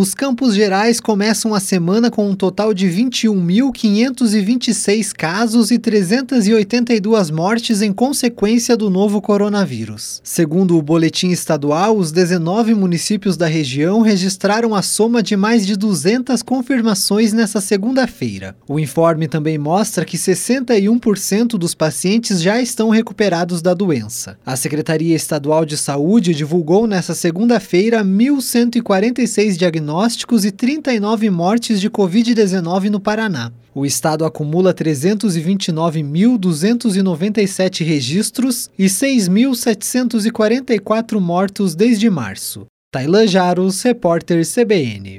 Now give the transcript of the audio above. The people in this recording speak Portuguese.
Os Campos Gerais começam a semana com um total de 21.526 casos e 382 mortes em consequência do novo coronavírus. Segundo o boletim estadual, os 19 municípios da região registraram a soma de mais de 200 confirmações nessa segunda-feira. O informe também mostra que 61% dos pacientes já estão recuperados da doença. A Secretaria Estadual de Saúde divulgou nessa segunda-feira 1.146 diagnósticos diagnósticos e 39 mortes de Covid-19 no Paraná. O estado acumula 329.297 registros e 6.744 mortos desde março. Tailan Jaros, repórter CBN.